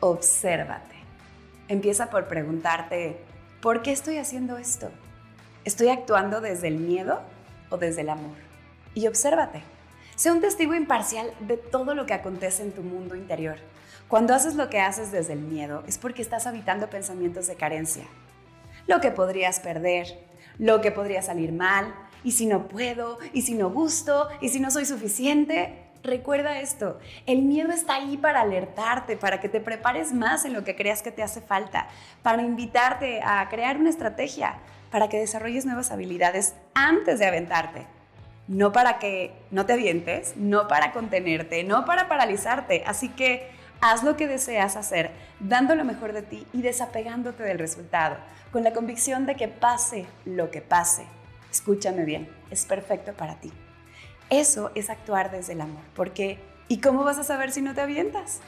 obsérvate. Empieza por preguntarte, ¿por qué estoy haciendo esto? ¿Estoy actuando desde el miedo o desde el amor? Y obsérvate. Sé un testigo imparcial de todo lo que acontece en tu mundo interior. Cuando haces lo que haces desde el miedo es porque estás habitando pensamientos de carencia. Lo que podrías perder, lo que podría salir mal, y si no puedo, y si no gusto, y si no soy suficiente, Recuerda esto, el miedo está ahí para alertarte, para que te prepares más en lo que creas que te hace falta, para invitarte a crear una estrategia, para que desarrolles nuevas habilidades antes de aventarte. No para que no te avientes, no para contenerte, no para paralizarte. Así que haz lo que deseas hacer, dando lo mejor de ti y desapegándote del resultado, con la convicción de que pase lo que pase. Escúchame bien, es perfecto para ti. Eso es actuar desde el amor, porque ¿y cómo vas a saber si no te avientas?